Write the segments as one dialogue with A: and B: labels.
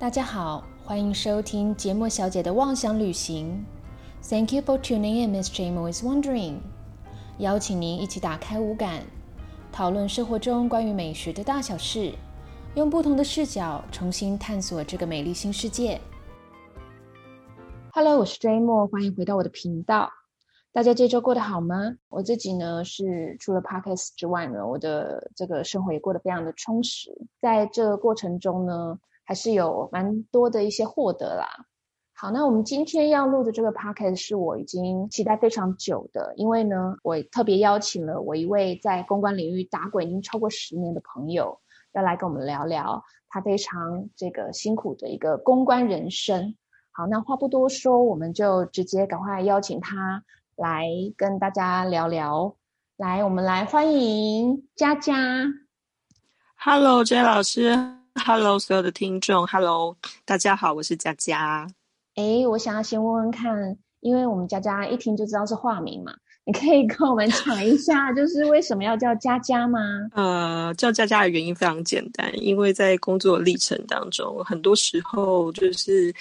A: 大家好，欢迎收听节目小姐的妄想旅行。Thank you for tuning in, Miss Jamo is wondering。邀请您一起打开五感，讨论生活中关于美食的大小事，用不同的视角重新探索这个美丽新世界。Hello，我是 Jamo，欢迎回到我的频道。大家这周过得好吗？我自己呢是除了 Podcast 之外呢，我的这个生活也过得非常的充实。在这个过程中呢。还是有蛮多的一些获得啦。好，那我们今天要录的这个 podcast 是我已经期待非常久的，因为呢，我特别邀请了我一位在公关领域打滚已经超过十年的朋友，要来跟我们聊聊他非常这个辛苦的一个公关人生。好，那话不多说，我们就直接赶快邀请他来跟大家聊聊。来，我们来欢迎佳佳。
B: Hello，J 老师。Hello，所有的听众，Hello，大家好，我是佳佳。
A: 哎，我想要先问问看，因为我们佳佳一听就知道是化名嘛，你可以跟我们讲一下，就是为什么要叫佳佳吗？
B: 呃，叫佳佳的原因非常简单，因为在工作历程当中，很多时候就是。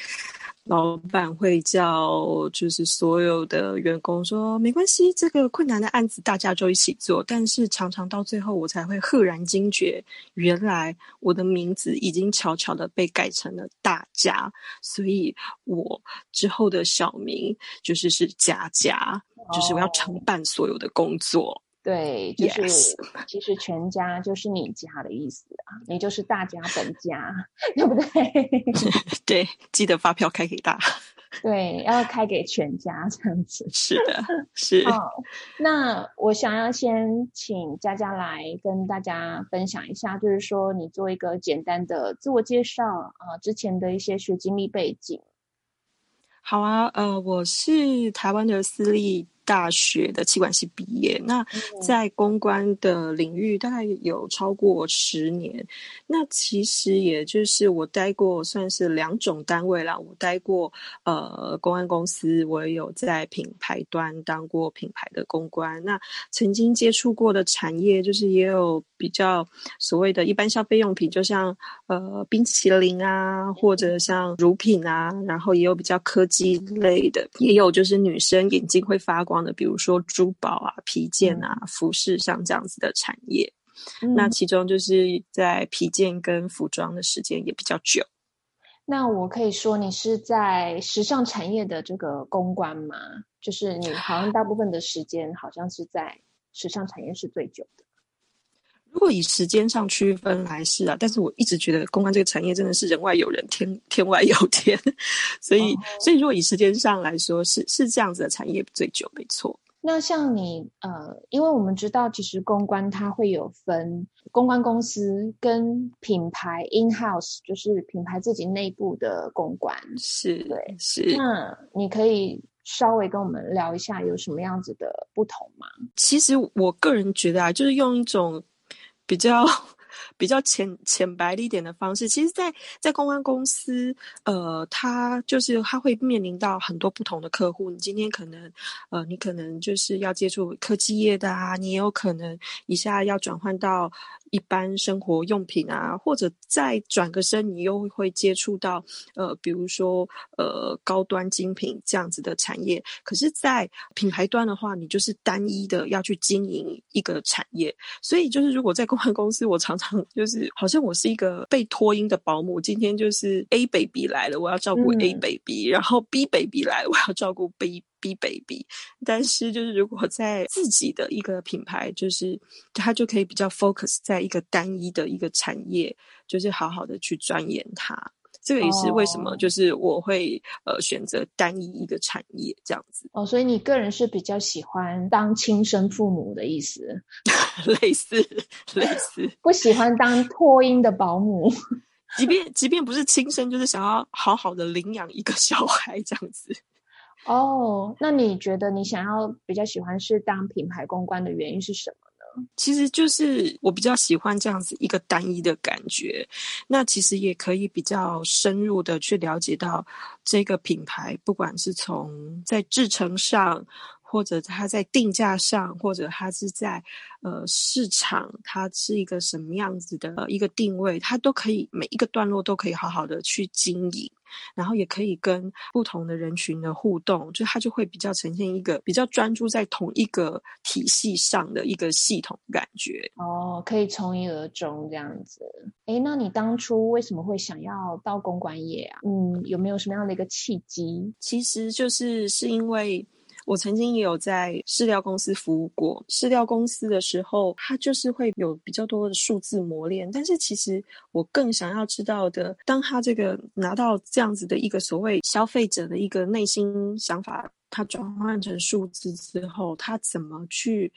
B: 老板会叫，就是所有的员工说没关系，这个困难的案子大家就一起做。但是常常到最后，我才会赫然惊觉，原来我的名字已经悄悄的被改成了大家，所以我之后的小名就是是佳佳，就是我要承办所有的工作。
A: 对，就是其实全家就是你家的意思啊，你就是大家本家，对不对？
B: 对，记得发票开给大。
A: 对，要开给全家这样子。
B: 是的，是。
A: 好，那我想要先请佳佳来跟大家分享一下，就是说你做一个简单的自我介绍啊，之前的一些学经历背景。
B: 好啊，呃，我是台湾的私立。大学的气管系毕业，那在公关的领域大概有超过十年。那其实也就是我待过算是两种单位啦，我待过呃公安公司，我也有在品牌端当过品牌的公关。那曾经接触过的产业，就是也有比较所谓的一般消费用品，就像呃冰淇淋啊，或者像乳品啊，然后也有比较科技类的，也有就是女生眼睛会发光。的，比如说珠宝啊、皮件啊、服饰，像这样子的产业，那其中就是在皮件跟服装的时间也比较久。
A: 那我可以说你是在时尚产业的这个公关吗？就是你好像大部分的时间好像是在时尚产业是最久的。
B: 如果以时间上区分来是啊，但是我一直觉得公关这个产业真的是人外有人，天 天外有天，所以所以如果以时间上来说，是是这样子的产业最久，没错。
A: 那像你呃，因为我们知道，其实公关它会有分公关公司跟品牌 in house，就是品牌自己内部的公关，
B: 是
A: 对
B: 是。
A: 那你可以稍微跟我们聊一下有什么样子的不同吗？
B: 其实我个人觉得啊，就是用一种。比较比较浅浅白一点的方式，其实，在在公关公司，呃，他就是他会面临到很多不同的客户。你今天可能，呃，你可能就是要接触科技业的啊，你也有可能一下要转换到。一般生活用品啊，或者再转个身，你又会接触到呃，比如说呃高端精品这样子的产业。可是，在品牌端的话，你就是单一的要去经营一个产业。所以，就是如果在公关公司，我常常就是好像我是一个被托婴的保姆。今天就是 A baby 来了，我要照顾 A baby，然后 B baby 来了，我要照顾 B。B baby，但是就是如果在自己的一个品牌，就是它就可以比较 focus 在一个单一的一个产业，就是好好的去钻研它。这个也是为什么就是我会呃选择单一一个产业这样子。
A: 哦，所以你个人是比较喜欢当亲生父母的意思？
B: 类似类似，
A: 不喜欢当托婴的保姆，
B: 即便即便不是亲生，就是想要好好的领养一个小孩这样子。
A: 哦，那你觉得你想要比较喜欢是当品牌公关的原因是什么呢？
B: 其实就是我比较喜欢这样子一个单一的感觉，那其实也可以比较深入的去了解到这个品牌，不管是从在制成上。或者他在定价上，或者他是在呃市场，它是一个什么样子的一个定位，它都可以每一个段落都可以好好的去经营。然后也可以跟不同的人群的互动，就它就会比较呈现一个比较专注在同一个体系上的一个系统感觉。
A: 哦，可以从一而终这样子。哎，那你当初为什么会想要到公关业啊？嗯，有没有什么样的一个契机？
B: 其实就是是因为。我曾经也有在饲料公司服务过。饲料公司的时候，它就是会有比较多的数字磨练。但是其实我更想要知道的，当他这个拿到这样子的一个所谓消费者的一个内心想法，它转换成数字之后，他怎么去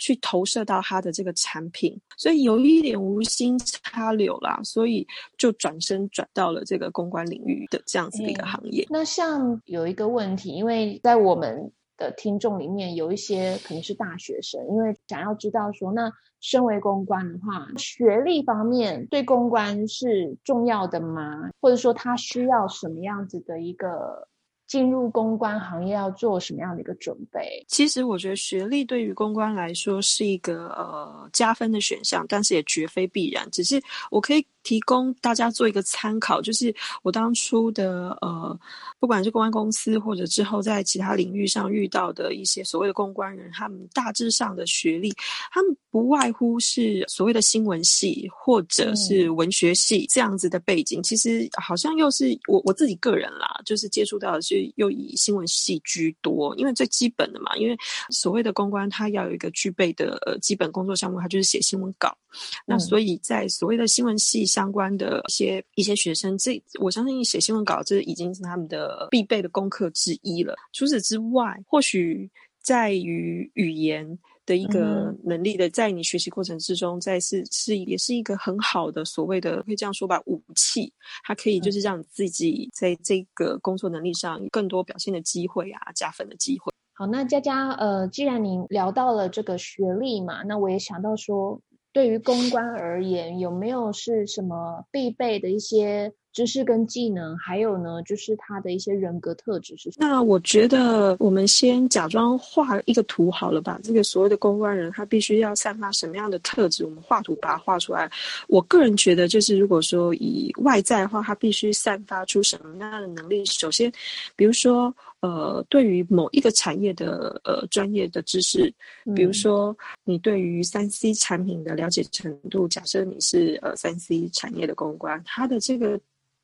B: 去投射到他的这个产品？所以有一点无心插柳啦，所以就转身转到了这个公关领域的这样子的一个行业。
A: 那像有一个问题，因为在我们的听众里面有一些可能是大学生，因为想要知道说，那身为公关的话，学历方面对公关是重要的吗？或者说他需要什么样子的一个？进入公关行业要做什么样的一个准备？
B: 其实我觉得学历对于公关来说是一个呃加分的选项，但是也绝非必然。只是我可以提供大家做一个参考，就是我当初的呃，不管是公关公司或者之后在其他领域上遇到的一些所谓的公关人，他们大致上的学历，他们不外乎是所谓的新闻系或者是文学系这样子的背景。其实好像又是我我自己个人啦，就是接触到的是。又以新闻系居多，因为最基本的嘛，因为所谓的公关，它要有一个具备的呃基本工作项目，它就是写新闻稿。那所以在所谓的新闻系相关的一些一些学生，这我相信写新闻稿这已经是他们的必备的功课之一了。除此之外，或许在于语言。的一个能力的，在你学习过程之中，在是是也是一个很好的所谓的可以这样说吧，武器，它可以就是让你自己在这个工作能力上有更多表现的机会啊，加分的机会。
A: 好，那佳佳，呃，既然您聊到了这个学历嘛，那我也想到说，对于公关而言，有没有是什么必备的一些？知识跟技能，还有呢，就是他的一些人格特质是什
B: 么？那我觉得我们先假装画一个图好了吧。这个所谓的公关人，他必须要散发什么样的特质？我们画图把它画出来。我个人觉得，就是如果说以外在的话，他必须散发出什么样的能力？首先，比如说，呃，对于某一个产业的呃专业的知识，比如说你对于三 C 产品的了解程度，假设你是呃三 C 产业的公关，他的这个。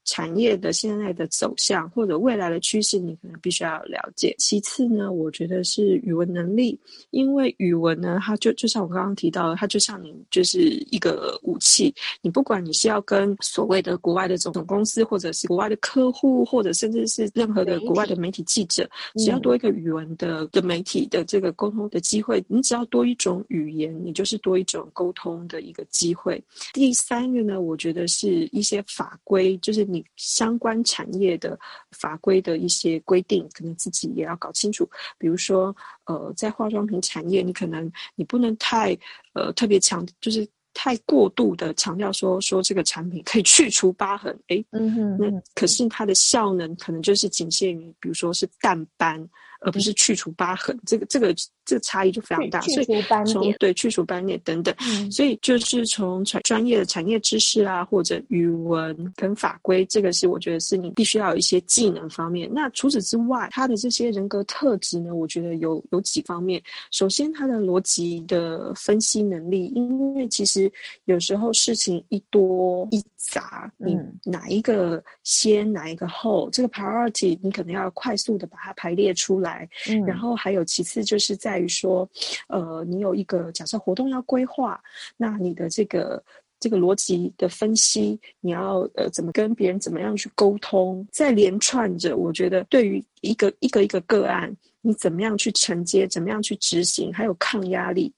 B: 产业的现在的走向或者未来的趋势，你可能必须要了解。其次呢，我觉得是语文能力，因为语文呢，它就就像我刚刚提到的，它就像你就是一个武器。你不管你是要跟所谓的国外的总公司，或者是国外的客户，或者甚至是任何的国外的媒体记者，只要多一个语文的的媒体的这个沟通的机会，你只要多一种语言，你就是多一种沟通的一个机会。第三个呢，我觉得是一些法规，就是你。相关产业的法规的一些规定，可能自己也要搞清楚。比如说，呃，在化妆品产业，你可能你不能太呃特别强，就是太过度的强调说说这个产品可以去除疤痕。哎，嗯哼，那可是它的效能可能就是仅限于，比如说是淡斑。而不是去除疤痕，这个这个这个差异就非常大。
A: 所以从
B: 对去除斑点等等，所以就是从专专业的产业知识啊，或者语文跟法规，这个是我觉得是你必须要有一些技能方面。那除此之外，他的这些人格特质呢，我觉得有有几方面。首先，他的逻辑的分析能力，因为其实有时候事情一多一杂，你哪一个先，哪一个后，这个 priority 你可能要快速的把它排列出来。来，然后还有其次就是在于说，呃，你有一个假设活动要规划，那你的这个这个逻辑的分析，你要呃怎么跟别人怎么样去沟通，再连串着，我觉得对于一个一个一个个案，你怎么样去承接，怎么样去执行，还有抗压力。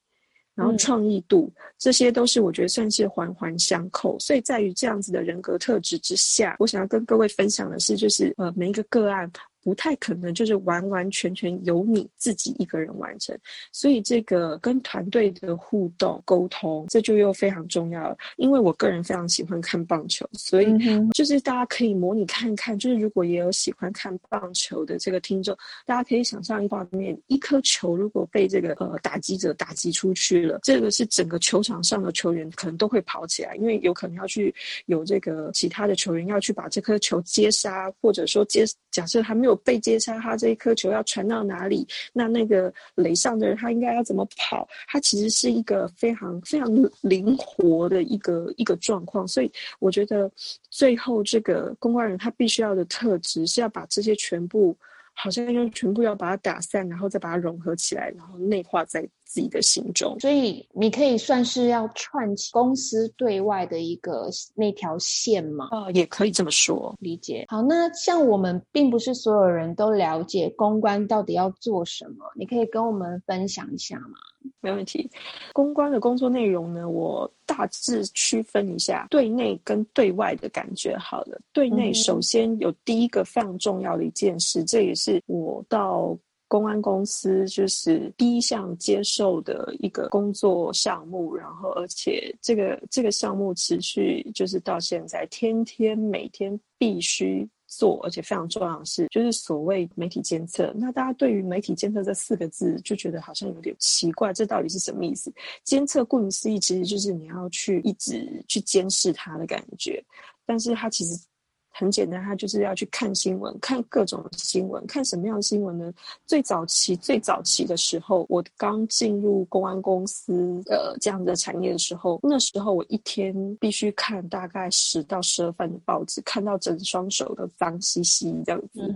B: 然后创意度，这些都是我觉得算是环环相扣。所以在于这样子的人格特质之下，我想要跟各位分享的是，就是呃每一个个案，不太可能就是完完全全由你自己一个人完成。所以这个跟团队的互动沟通，这就又非常重要了。因为我个人非常喜欢看棒球，所以就是大家可以模拟看看，就是如果也有喜欢看棒球的这个听众，大家可以想象一画面：一颗球如果被这个呃打击者打击出去了，这个是整个球场上的球员可能都会跑起来，因为有可能要去有这个其他的球员要去把这颗球接杀，或者说接假设他没有被接杀，他这一颗球要传到哪里，那那个垒上的人他应该要怎么跑？他其实是一个非常非常灵活的一个一个状况，所以我觉得最后这个公关人他必须要的特质是要把这些全部。好像要全部要把它打散，然后再把它融合起来，然后内化在自己的心中。
A: 所以你可以算是要串起公司对外的一个那条线嘛？
B: 啊，也可以这么说，
A: 理解。好，那像我们并不是所有人都了解公关到底要做什么，你可以跟我们分享一下吗？
B: 没问题。公关的工作内容呢，我大致区分一下对内跟对外的感觉。好了，对内首先有第一个非常重要的一件事，这也是我到公安公司就是第一项接受的一个工作项目。然后，而且这个这个项目持续就是到现在，天天每天必须。做，而且非常重要的是，就是所谓媒体监测。那大家对于媒体监测这四个字就觉得好像有点奇怪，这到底是什么意思？监测顾名思义，其实就是你要去一直去监视它的感觉，但是它其实。很简单，他就是要去看新闻，看各种新闻，看什么样的新闻呢？最早期、最早期的时候，我刚进入公安公司呃这样的产业的时候，那时候我一天必须看大概十到十二份的报纸，看到整双手都脏兮兮这样子。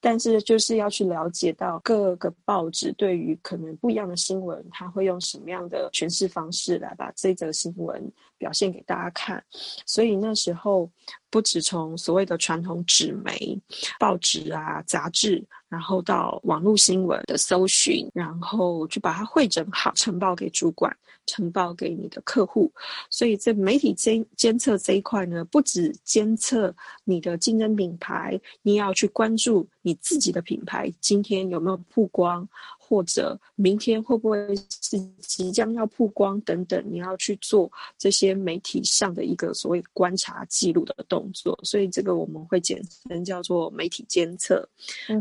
B: 但是就是要去了解到各个报纸对于可能不一样的新闻，他会用什么样的诠释方式来把这则新闻表现给大家看。所以那时候不止从所谓的传统纸媒、报纸啊、杂志，然后到网络新闻的搜寻，然后去把它汇整好，呈报给主管。呈报给你的客户，所以在媒体监监测这一块呢，不止监测你的竞争品牌，你也要去关注你自己的品牌今天有没有曝光。或者明天会不会是即将要曝光等等，你要去做这些媒体上的一个所谓观察记录的动作，所以这个我们会简称叫做媒体监测。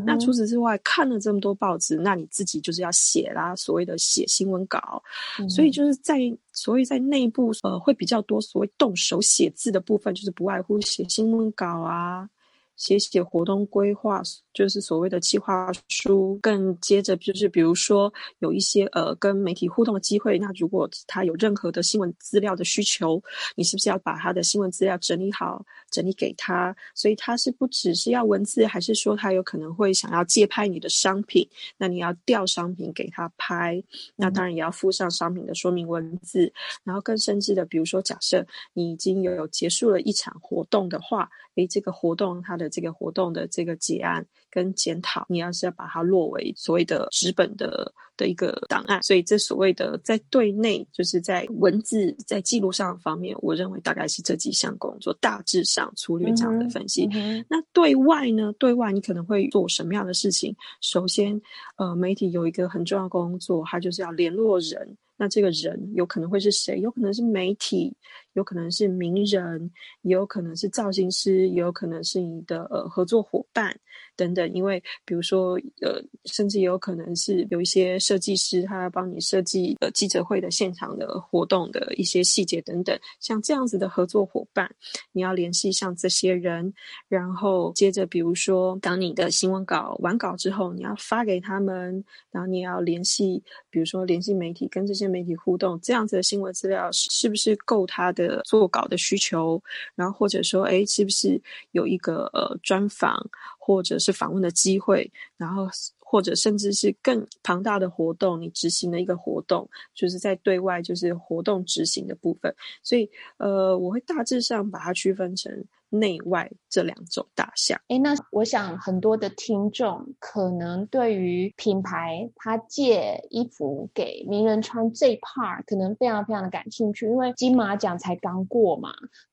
B: 那除此之外，看了这么多报纸，那你自己就是要写啦，所谓的写新闻稿。所以就是在所以在内部呃会比较多所谓动手写字的部分，就是不外乎写新闻稿啊。写写活动规划，就是所谓的计划书。更接着就是，比如说有一些呃跟媒体互动的机会，那如果他有任何的新闻资料的需求，你是不是要把他的新闻资料整理好，整理给他？所以他是不只是要文字，还是说他有可能会想要借拍你的商品？那你要调商品给他拍，那当然也要附上商品的说明文字。然后更甚至的，比如说假设你已经有结束了一场活动的话，诶，这个活动它的这个活动的这个结案跟检讨，你要是要把它落为所谓的纸本的的一个档案，所以这所谓的在对内，就是在文字在记录上方面，我认为大概是这几项工作，大致上粗略这样的分析。那对外呢？对外你可能会做什么样的事情？首先，呃，媒体有一个很重要工作，它就是要联络人。那这个人有可能会是谁？有可能是媒体，有可能是名人，也有可能是造型师，也有可能是你的呃合作伙伴等等。因为比如说呃，甚至也有可能是有一些设计师，他要帮你设计呃记者会的现场的活动的一些细节等等。像这样子的合作伙伴，你要联系像这些人，然后接着比如说当你的新闻稿完稿之后，你要发给他们，然后你要联系，比如说联系媒体跟这些。媒体互动这样子的新闻资料是不是够他的做稿的需求？然后或者说，哎，是不是有一个呃专访或者是访问的机会？然后或者甚至是更庞大的活动，你执行的一个活动，就是在对外就是活动执行的部分。所以呃，我会大致上把它区分成内外这两种大项。
A: 哎，那我想很多的听众可能对于品牌他借衣服给名人穿这 part 可能非常非常的感兴趣，因为金马奖才刚过嘛。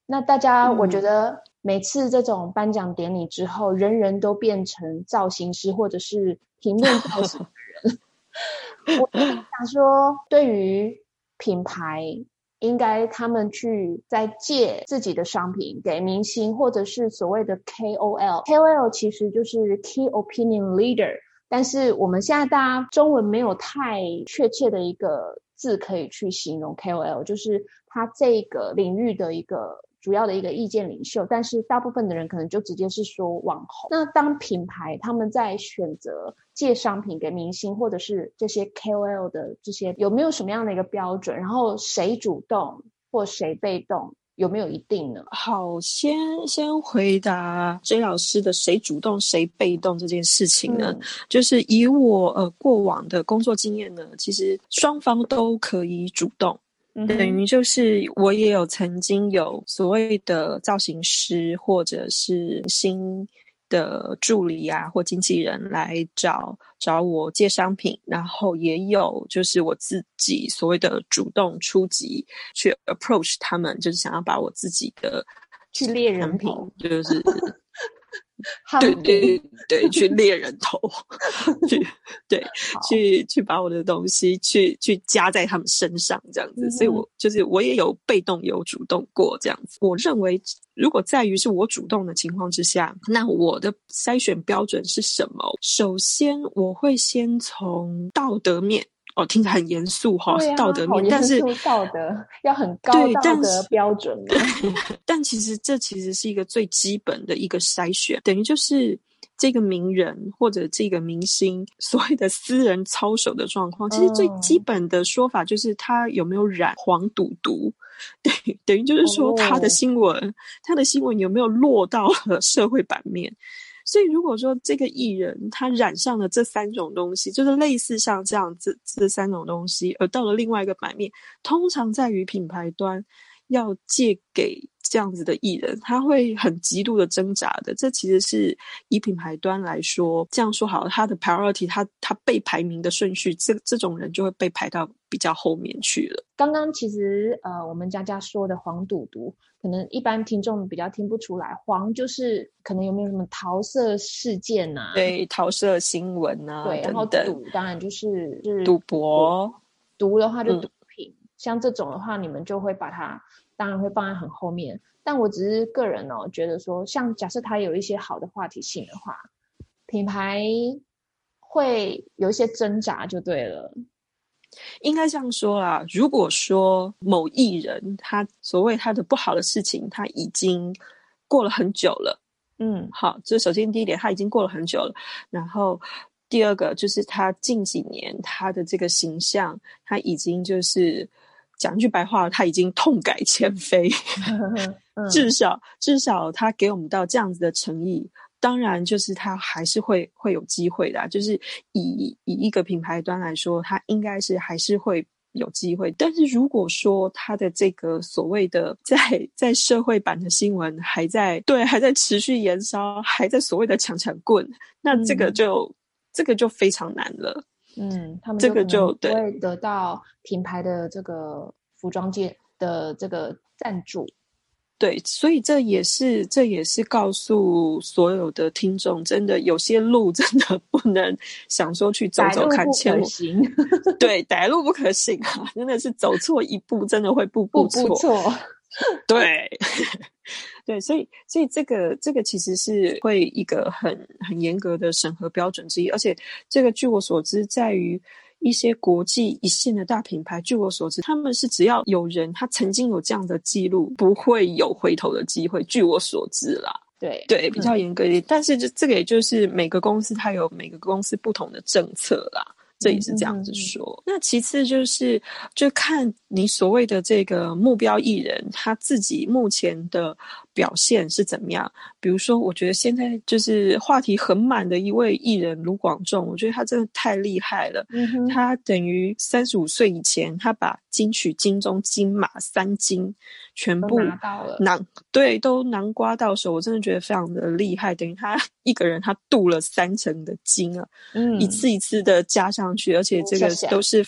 A: 那大家，我觉得每次这种颁奖典礼之后，人人都变成造型师或者是评论造型的人。我想说，对于品牌。应该他们去再借自己的商品给明星，或者是所谓的 KOL。KOL 其实就是 Key Opinion Leader，但是我们现在大家中文没有太确切的一个字可以去形容 KOL，就是他这个领域的一个。主要的一个意见领袖，但是大部分的人可能就直接是说网红。那当品牌他们在选择借商品给明星或者是这些 KOL 的这些，有没有什么样的一个标准？然后谁主动或谁被动，有没有一定呢？
B: 好，先先回答 J 老师的谁主动谁被动这件事情呢？就是以我呃过往的工作经验呢，其实双方都可以主动。等于就是我也有曾经有所谓的造型师或者是新的助理啊或经纪人来找找我借商品，然后也有就是我自己所谓的主动出击去 approach 他们，就是想要把我自己的
A: 去猎人品，
B: 就是。对对对，去猎人头，去 对去去把我的东西去去加在他们身上这样子，所以我就是我也有被动有主动过这样子。我认为，如果在于是我主动的情况之下，那我的筛选标准是什么？首先，我会先从道德面。哦，听起来很严肃哈，道德面，但是
A: 道德要很高道德标准。
B: 但其实这其实是一个最基本的一个筛选，等于就是这个名人或者这个明星所谓的私人操守的状况。其实最基本的说法就是他有没有染黄赌毒，对，等于就是说他的新闻，他的新闻有没有落到了社会版面。所以，如果说这个艺人他染上了这三种东西，就是类似像这样子这三种东西，而到了另外一个版面，通常在于品牌端要借给这样子的艺人，他会很极度的挣扎的。这其实是以品牌端来说，这样说好，他的 priority，他他被排名的顺序，这这种人就会被排到比较后面去了。
A: 刚刚其实呃，我们佳佳说的黄赌毒。可能一般听众比较听不出来，黄就是可能有没有什么桃色事件呐？
B: 对，桃色新闻呐。
A: 对，然后赌当然就是是
B: 赌博，
A: 毒的话就毒品。像这种的话，你们就会把它当然会放在很后面。但我只是个人哦，觉得说，像假设它有一些好的话题性的话，品牌会有一些挣扎就对了。
B: 应该这样说啦，如果说某艺人他所谓他的不好的事情，他已经过了很久了，嗯，好，这首先第一点，他已经过了很久了。然后第二个就是他近几年他的这个形象，他已经就是讲一句白话，他已经痛改前非，至少至少他给我们到这样子的诚意。当然，就是他还是会会有机会的，就是以以一个品牌端来说，他应该是还是会有机会。但是如果说他的这个所谓的在在社会版的新闻还在对还在持续延烧，还在所谓的抢抢棍，那这个就这个就非常难了。
A: 嗯，他们
B: 这个就
A: 不会得到品牌的这个服装界的这个赞助。
B: 对，所以这也是这也是告诉所有的听众，真的有些路 真的不能想说去走走看，千 万对，歹路不可行啊！真的是走错一步，真的会步步
A: 错。
B: 对，对，所以所以这个这个其实是会一个很很严格的审核标准之一，而且这个据我所知，在于。一些国际一线的大品牌，据我所知，他们是只要有人他曾经有这样的记录，不会有回头的机会。据我所知啦，
A: 对
B: 对，比较严格一点。但是这这个也就是每个公司它有每个公司不同的政策啦，这也是这样子说。那其次就是就看你所谓的这个目标艺人他自己目前的表现是怎么样？比如说，我觉得现在就是话题很满的一位艺人卢广仲，我觉得他真的太厉害了。
A: 嗯
B: 他等于三十五岁以前，他把金曲、金钟、金马三金全部
A: 拿到了，
B: 囊对都囊瓜到手，我真的觉得非常的厉害。等于他一个人他镀了三层的金啊，
A: 嗯，
B: 一次一次的加上去，而且这个都是。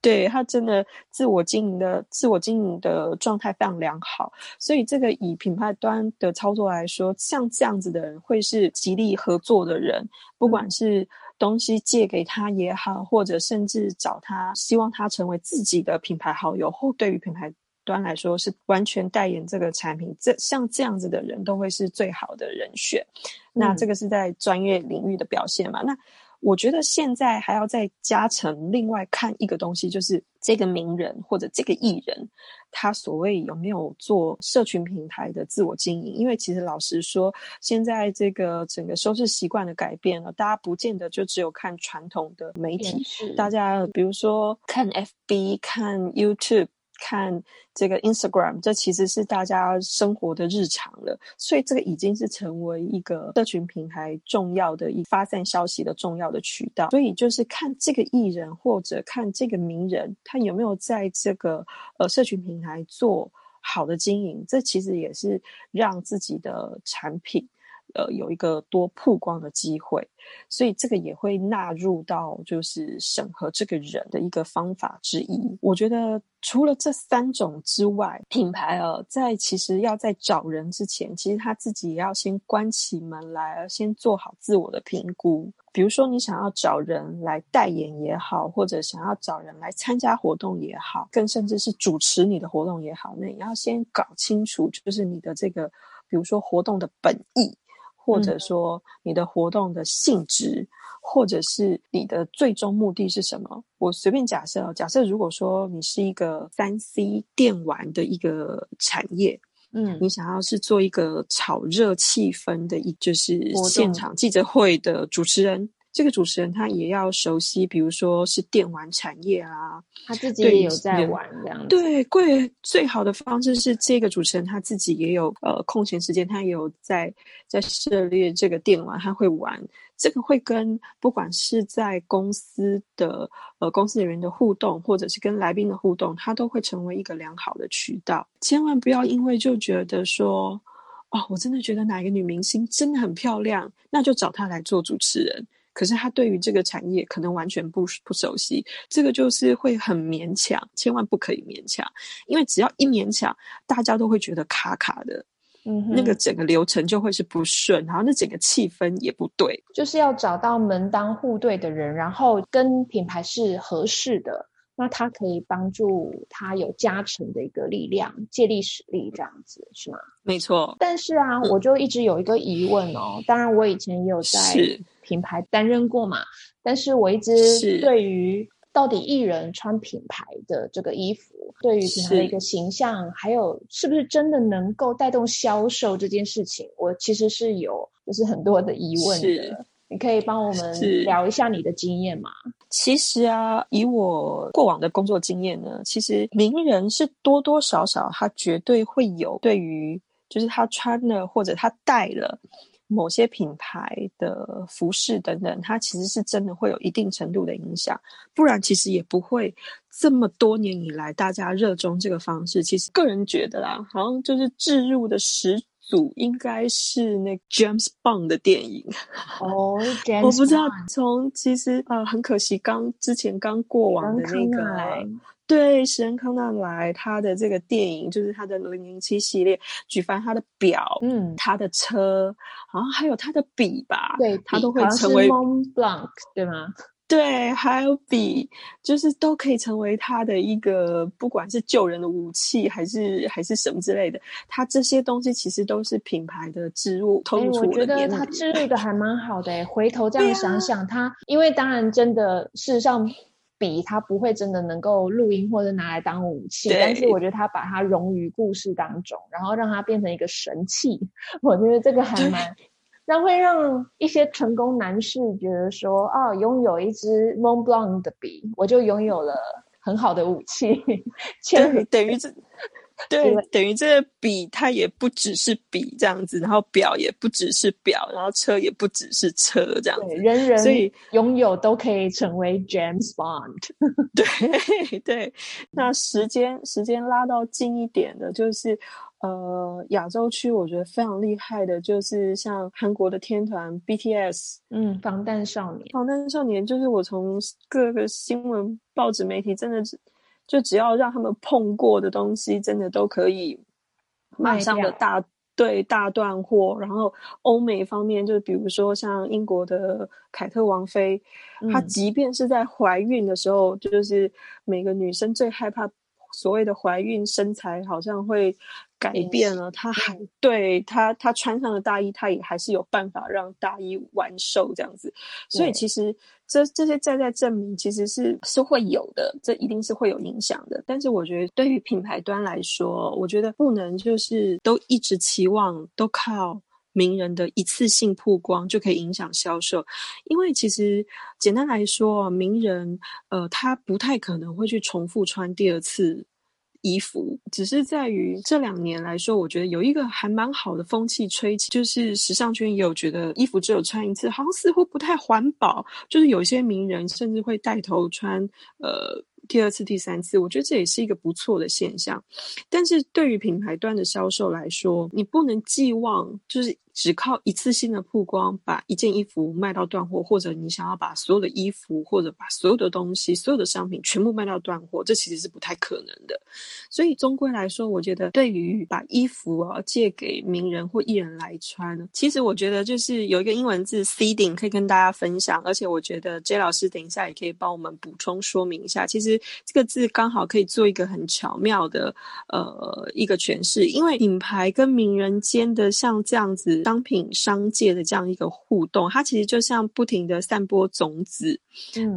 B: 对他真的自我经营的自我经营的状态非常良好，所以这个以品牌端的操作来说，像这样子的人会是极力合作的人，不管是东西借给他也好，或者甚至找他，希望他成为自己的品牌好友，或对于品牌端来说是完全代言这个产品，这像这样子的人都会是最好的人选。那这个是在专业领域的表现嘛？那。我觉得现在还要再加成，另外看一个东西，就是这个名人或者这个艺人，他所谓有没有做社群平台的自我经营？因为其实老实说，现在这个整个收视习惯的改变了，大家不见得就只有看传统的媒体，大家比如说看 FB、看 YouTube。看这个 Instagram，这其实是大家生活的日常了，所以这个已经是成为一个社群平台重要的一发散消息的重要的渠道。所以就是看这个艺人或者看这个名人，他有没有在这个呃社群平台做好的经营，这其实也是让自己的产品。呃，有一个多曝光的机会，所以这个也会纳入到就是审核这个人的一个方法之一。我觉得除了这三种之外，品牌啊，在其实要在找人之前，其实他自己也要先关起门来，先做好自我的评估。比如说，你想要找人来代言也好，或者想要找人来参加活动也好，更甚至是主持你的活动也好，那你要先搞清楚，就是你的这个，比如说活动的本意。或者说你的活动的性质，或者是你的最终目的是什么？我随便假设，假设如果说你是一个三 C 电玩的一个产业，
A: 嗯，
B: 你想要是做一个炒热气氛的一就是现场记者会的主持人。这个主持人他也要熟悉，比如说是电玩产业啊，
A: 他自己也有在玩这样。
B: 对，贵最好的方式是这个主持人他自己也有呃空闲时间，他也有在在涉猎这个电玩，他会玩。这个会跟不管是在公司的呃公司人员的互动，或者是跟来宾的互动，他都会成为一个良好的渠道。千万不要因为就觉得说，哦，我真的觉得哪一个女明星真的很漂亮，那就找她来做主持人。可是他对于这个产业可能完全不不熟悉，这个就是会很勉强，千万不可以勉强，因为只要一勉强，大家都会觉得卡卡的，
A: 嗯，
B: 那个整个流程就会是不顺，然后那整个气氛也不对，
A: 就是要找到门当户对的人，然后跟品牌是合适的，那他可以帮助他有加成的一个力量，借力使力这样子是吗？
B: 没错。
A: 但是啊，我就一直有一个疑问哦，当然我以前也有在。品牌担任过嘛？但是我一直对于到底艺人穿品牌的这个衣服，对于品牌的一个形象，还有是不是真的能够带动销售这件事情，我其实是有就是很多的疑问的。你可以帮我们聊一下你的经验吗？
B: 其实啊，以我过往的工作经验呢，其实名人是多多少少他绝对会有对于就是他穿了或者他戴了。某些品牌的服饰等等，它其实是真的会有一定程度的影响，不然其实也不会这么多年以来大家热衷这个方式。其实个人觉得啦，好像就是置入的始祖应该是那 James Bond 的电影
A: 哦，
B: 我不知道从其实呃很可惜，刚之前刚过往的那个。对，史恩康纳莱他的这个电影，就是他的零零七系列，举凡他的表，
A: 嗯，
B: 他的车，好像还有他的笔吧，
A: 对，
B: 他都会成为
A: Mont Blanc，对吗？
B: 对，还有笔，就是都可以成为他的一个，不管是救人的武器，还是还是什么之类的，他这些东西其实都是品牌的植入，透露出
A: 我觉得他植入的还蛮好的。回头这样想想，他因为当然真的事实上。笔它不会真的能够录音或者拿来当武器，但是我觉得它把它融于故事当中，然后让它变成一个神器。我觉得这个还蛮，那会让一些成功男士觉得说，哦，拥有一支 Montblanc 的笔，我就拥有了很好的武器。
B: 对，等于这 对，等于这个笔它也不只是笔这样子，然后表也不只是表，然后车也不只是车这样子，
A: 人人
B: 所以
A: 拥有都可以成为 James Bond。
B: 对 对，那时间时间拉到近一点的，就是呃亚洲区，我觉得非常厉害的，就是像韩国的天团 BTS，
A: 嗯，防弹少年，
B: 防弹少年，就是我从各个新闻报纸媒体真的是。就只要让他们碰过的东西，真的都可以卖上的大对大断货。然后欧美方面，就比如说像英国的凯特王妃，她即便是在怀孕的时候，就是每个女生最害怕所谓的怀孕身材好像会改变了，她还对她她穿上了大衣，她也还是有办法让大衣完瘦这样子。所以其实。这这些在在证明其实是是会有的，这一定是会有影响的。但是我觉得对于品牌端来说，我觉得不能就是都一直期望都靠名人的一次性曝光就可以影响销售，因为其实简单来说，名人呃他不太可能会去重复穿第二次。衣服只是在于这两年来说，我觉得有一个还蛮好的风气吹起，就是时尚圈也有觉得衣服只有穿一次，好像似乎不太环保。就是有些名人甚至会带头穿，呃。第二次、第三次，我觉得这也是一个不错的现象。但是对于品牌端的销售来说，你不能寄望就是只靠一次性的曝光把一件衣服卖到断货，或者你想要把所有的衣服或者把所有的东西、所有的商品全部卖到断货，这其实是不太可能的。所以终归来说，我觉得对于把衣服啊借给名人或艺人来穿，其实我觉得就是有一个英文字 “seeding” 可以跟大家分享，而且我觉得 J 老师等一下也可以帮我们补充说明一下，其实。这个字刚好可以做一个很巧妙的呃一个诠释，因为品牌跟名人间的像这样子商品商界的这样一个互动，它其实就像不停的散播种子，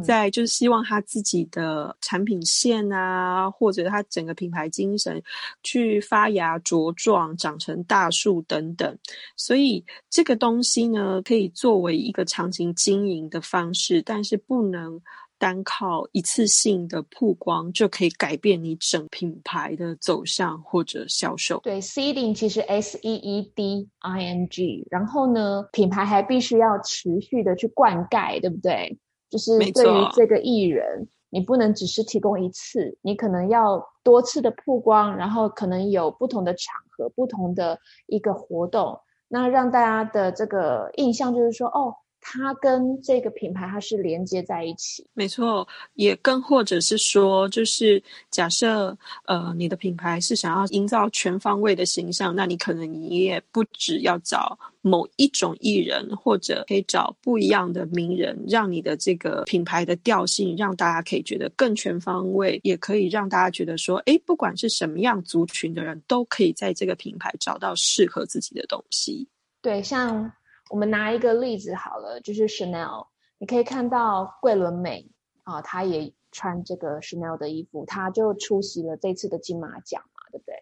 B: 在就是希望他自己的产品线啊，或者他整个品牌精神去发芽茁壮，长成大树等等。所以这个东西呢，可以作为一个长期经营的方式，但是不能。单靠一次性的曝光就可以改变你整品牌的走向或者销售。
A: 对，seeding 其实 S E E D I N G，然后呢，品牌还必须要持续的去灌溉，对不对？就是对于这个艺人，你不能只是提供一次，你可能要多次的曝光，然后可能有不同的场合、不同的一个活动，那让大家的这个印象就是说，哦。它跟这个品牌它是连接在一起，
B: 没错，也更或者是说，就是假设呃，你的品牌是想要营造全方位的形象，那你可能你也不只要找某一种艺人，或者可以找不一样的名人，让你的这个品牌的调性让大家可以觉得更全方位，也可以让大家觉得说，哎，不管是什么样族群的人都可以在这个品牌找到适合自己的东西。
A: 对，像。我们拿一个例子好了，就是 Chanel，你可以看到桂纶镁啊，她也穿这个 Chanel 的衣服，她就出席了这次的金马奖嘛，对不对？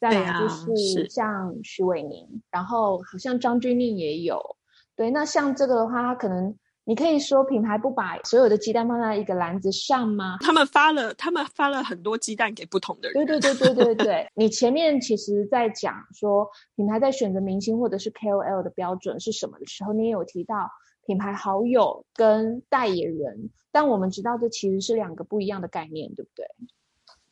A: 再来就是像徐伟宁，然后好像张钧甯也有，对，那像这个的话，他可能。你可以说品牌不把所有的鸡蛋放在一个篮子上吗？
B: 他们发了，他们发了很多鸡蛋给不同的人。
A: 对对对对对对。你前面其实在讲说品牌在选择明星或者是 KOL 的标准是什么的时候，你也有提到品牌好友跟代言人，但我们知道这其实是两个不一样的概念，对不对？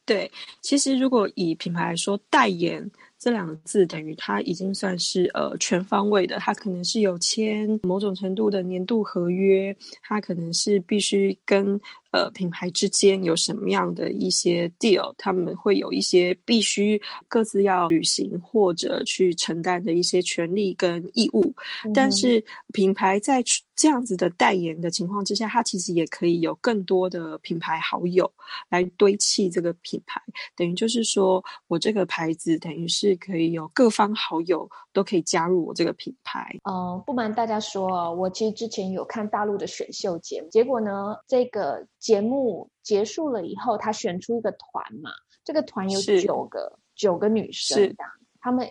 B: 对，其实如果以品牌来说，代言。这两个字等于它已经算是呃全方位的，它可能是有签某种程度的年度合约，它可能是必须跟呃品牌之间有什么样的一些 deal，他们会有一些必须各自要履行或者去承担的一些权利跟义务。但是品牌在这样子的代言的情况之下，它其实也可以有更多的品牌好友来堆砌这个品牌，等于就是说我这个牌子等于是。是可以有各方好友都可以加入我这个品牌。
A: 嗯，不瞒大家说，我其实之前有看大陆的选秀节目，结果呢，这个节目结束了以后，他选出一个团嘛，这个团有九个九个女生，他们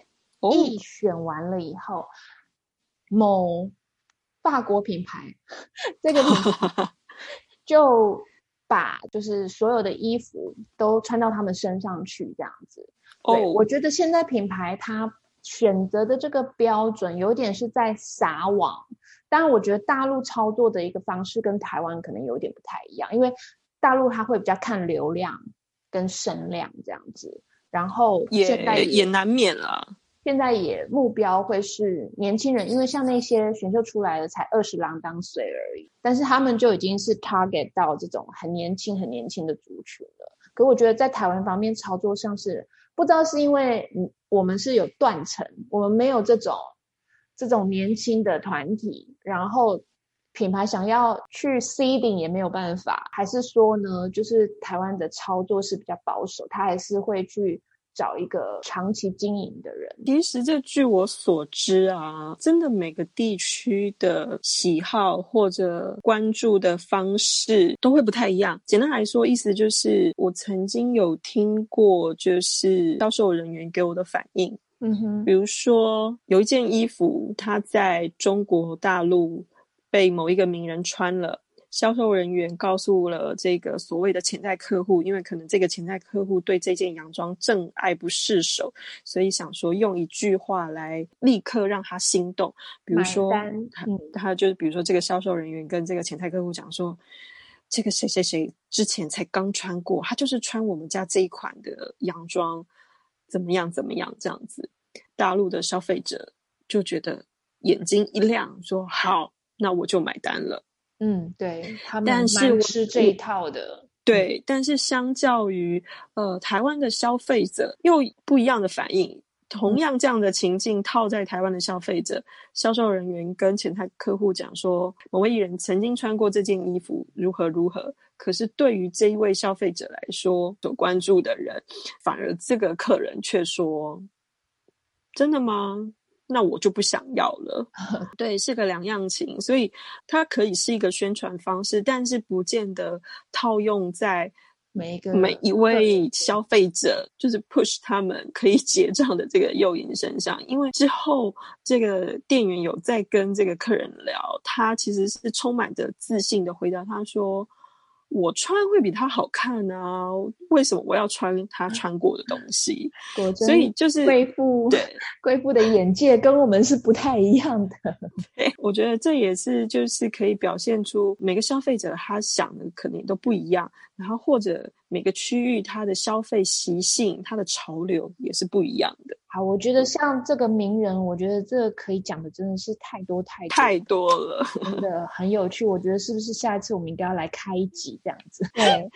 A: 一选完了以后，某法国品牌这个品牌 就把就是所有的衣服都穿到他们身上去，这样子。对，我觉得现在品牌它选择的这个标准有点是在撒网，当然我觉得大陆操作的一个方式跟台湾可能有点不太一样，因为大陆它会比较看流量跟声量这样子，然后现在
B: 也难免了。
A: 现在也目标会是年轻人，因为像那些选秀出来的才二十郎当岁而已，但是他们就已经是 target 到这种很年轻、很年轻的族群了。可我觉得在台湾方面操作上是不知道是因为我们是有断层，我们没有这种这种年轻的团体，然后品牌想要去 seeding 也没有办法，还是说呢，就是台湾的操作是比较保守，他还是会去。找一个长期经营的人。
B: 其实，这据我所知啊，真的每个地区的喜好或者关注的方式都会不太一样。简单来说，意思就是我曾经有听过，就是销售人员给我的反应，嗯哼，比如说有一件衣服，它在中国大陆被某一个名人穿了。销售人员告诉了这个所谓的潜在客户，因为可能这个潜在客户对这件洋装正爱不释手，所以想说用一句话来立刻让他心动。比如说，他他就是比如说这个销售人员跟这个潜在客户讲说，这个谁谁谁之前才刚穿过，他就是穿我们家这一款的洋装，怎么样怎么样这样子。大陆的消费者就觉得眼睛一亮，说好，那我就买单了。
A: 嗯，对他们蛮吃这一套的。
B: 对，但是相较于呃台湾的消费者，又不一样的反应。同样这样的情境套在台湾的消费者，销售人员跟前台客户讲说，某位艺人曾经穿过这件衣服，如何如何。可是对于这一位消费者来说，所关注的人，反而这个客人却说：“真的吗？”那我就不想要了 对，是个两样情，所以它可以是一个宣传方式，但是不见得套用在
A: 每一个
B: 每一位消费者，就是 push 他们可以结账的这个诱因身上。因为之后这个店员有在跟这个客人聊，他其实是充满着自信的回答他说。我穿会比他好看啊！为什么我要穿他穿过的东西？所以就是
A: 贵妇对贵妇的眼界跟我们是不太一样的。
B: 我觉得这也是就是可以表现出每个消费者他想的可能都不一样，然后或者每个区域它的消费习性、它的潮流也是不一样的。
A: 好，我觉得像这个名人，我觉得这可以讲的真的是太多太多
B: 太多了，
A: 真的很有趣。我觉得是不是下一次我们应该要来开一集这样子？对，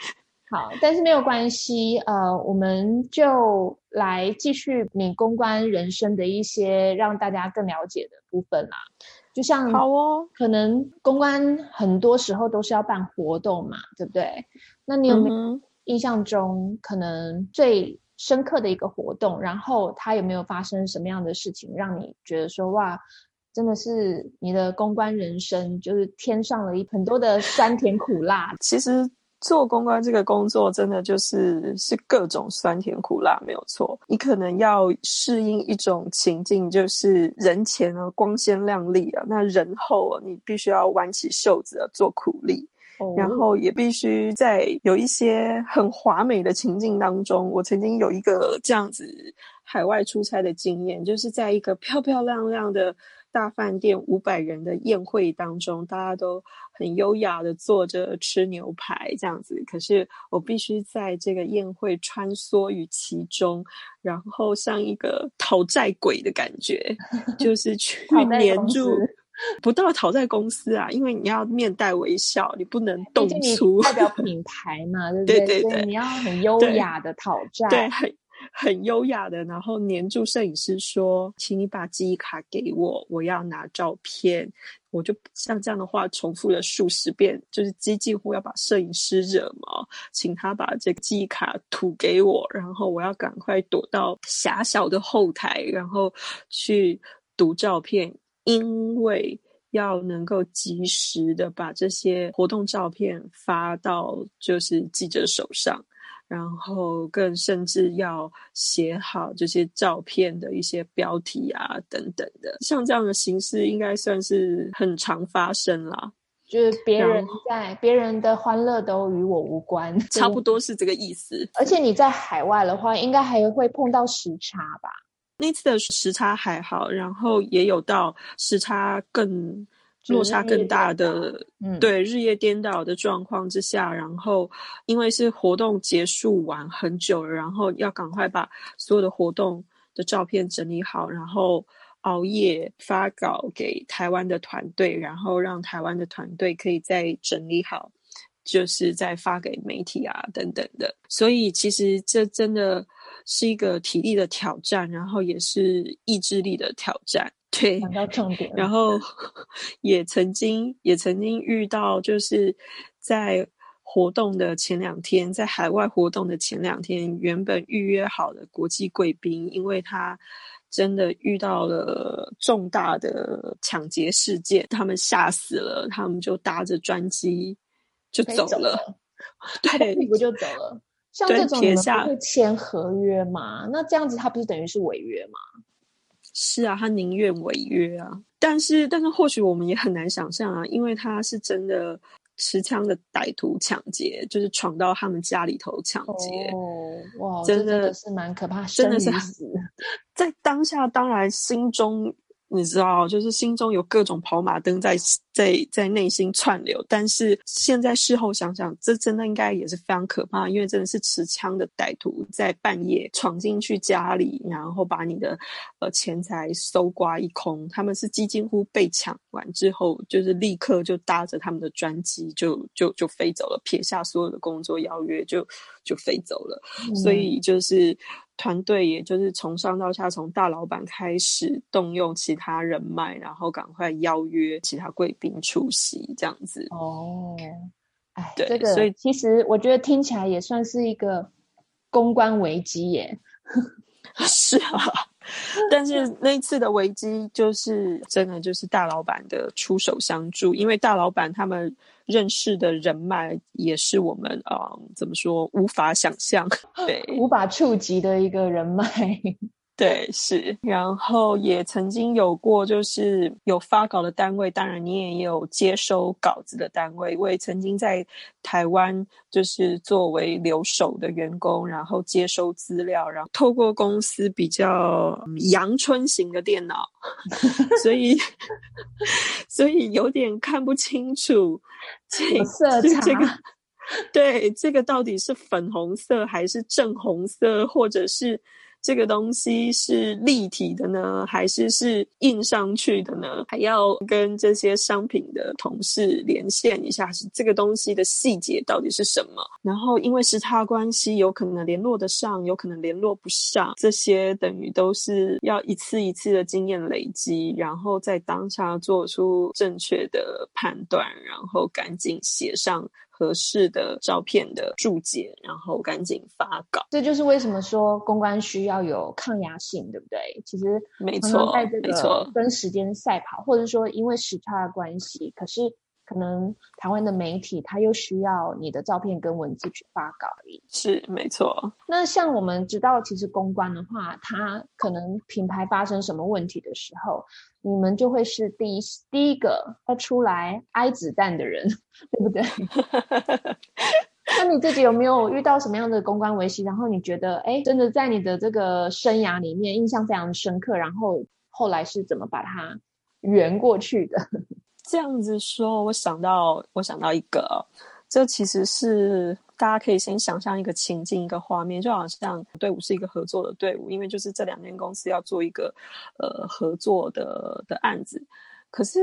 A: 好，但是没有关系，呃，我们就来继续你公关人生的一些让大家更了解的部分啦。就像
B: 好哦，
A: 可能公关很多时候都是要办活动嘛，对不对？那你有没有印象中可能最？深刻的一个活动，然后它有没有发生什么样的事情，让你觉得说哇，真的是你的公关人生就是添上了一很多的酸甜苦辣。
B: 其实做公关这个工作，真的就是是各种酸甜苦辣，没有错。你可能要适应一种情境，就是人前啊光鲜亮丽啊，那人后啊你必须要挽起袖子啊做苦力。然后也必须在有一些很华美的情境当中，我曾经有一个这样子海外出差的经验，就是在一个漂漂亮亮的大饭店五百人的宴会当中，大家都很优雅的坐着吃牛排这样子，可是我必须在这个宴会穿梭于其中，然后像一个讨债鬼的感觉，就是去黏住。不到讨债公司啊，因为你要面带微笑，你不能动粗。
A: 代表 品牌嘛，对不对？
B: 对对对，
A: 你要很优雅的讨债，
B: 对，很很优雅的，然后黏住摄影师说：“请你把记忆卡给我，我要拿照片。”我就像这样的话重复了数十遍，就是几几乎要把摄影师惹毛，请他把这个记忆卡吐给我，然后我要赶快躲到狭小的后台，然后去读照片。因为要能够及时的把这些活动照片发到就是记者手上，然后更甚至要写好这些照片的一些标题啊等等的，像这样的形式应该算是很常发生啦。
A: 就是别人在别人的欢乐都与我无关，
B: 差不多是这个意思。
A: 而且你在海外的话，应该还会碰到时差吧？
B: 那次的时差还好，然后也有到时差更落差更大的，对日夜颠倒的状况之下，然后因为是活动结束完很久了，然后要赶快把所有的活动的照片整理好，然后。熬夜发稿给台湾的团队，然后让台湾的团队可以再整理好，就是再发给媒体啊等等的。所以其实这真的是一个体力的挑战，然后也是意志力的挑战。对，
A: 讲到重点。
B: 然后 也曾经也曾经遇到，就是在活动的前两天，在海外活动的前两天，原本预约好的国际贵宾，因为他。真的遇到了重大的抢劫事件，他们吓死了，他们就搭着专机就走了，对，
A: 屁股就走了？像这种你们会签合约吗？那这样子他不是等于是违约吗？
B: 是啊，他宁愿违约啊。但是，但是或许我们也很难想象啊，因为他是真的。持枪的歹徒抢劫，就是闯到他们家里头抢劫。
A: 哦，哇，真的是蛮可怕，
B: 真的是在当下，当然心中。你知道，就是心中有各种跑马灯在在在内心串流，但是现在事后想想，这真的应该也是非常可怕，因为真的是持枪的歹徒在半夜闯进去家里，然后把你的呃钱财搜刮一空。他们是几近乎被抢完之后，就是立刻就搭着他们的专机就就就飞走了，撇下所有的工作邀约就就飞走了。所以就是。团队也就是从上到下，从大老板开始动用其他人脉，然后赶快邀约其他贵宾出席，这样子。
A: 哦，哎，这个，所以其实我觉得听起来也算是一个公关危机耶。
B: 是啊，但是那一次的危机就是真的就是大老板的出手相助，因为大老板他们。认识的人脉也是我们啊，怎么说无法想象，对，
A: 无法触及的一个人脉。
B: 对，是，然后也曾经有过，就是有发稿的单位，当然你也有接收稿子的单位。我也曾经在台湾，就是作为留守的员工，然后接收资料，然后透过公司比较阳春型的电脑，所以 所以有点看不清楚这
A: 色
B: 这个，对，这个到底是粉红色还是正红色，或者是。这个东西是立体的呢，还是是印上去的呢？还要跟这些商品的同事连线一下，是这个东西的细节到底是什么？然后因为时差关系，有可能联络得上，有可能联络不上，这些等于都是要一次一次的经验累积，然后在当下做出正确的判断，然后赶紧写上。合适的照片的注解，然后赶紧发稿。
A: 这就是为什么说公关需要有抗压性，对不对？其实
B: 没错，
A: 在这个跟时间赛跑，或者说因为时差的关系，可是。可能台湾的媒体他又需要你的照片跟文字去发稿而已。
B: 是没错。
A: 那像我们知道，其实公关的话，它可能品牌发生什么问题的时候，你们就会是第一第一个要出来挨子弹的人，对不对？那你自己有没有遇到什么样的公关危机？然后你觉得，哎，真的在你的这个生涯里面印象非常深刻，然后后来是怎么把它圆过去的？
B: 这样子说，我想到，我想到一个，这其实是大家可以先想象一个情境，一个画面，就好像队伍是一个合作的队伍，因为就是这两间公司要做一个呃合作的的案子，可是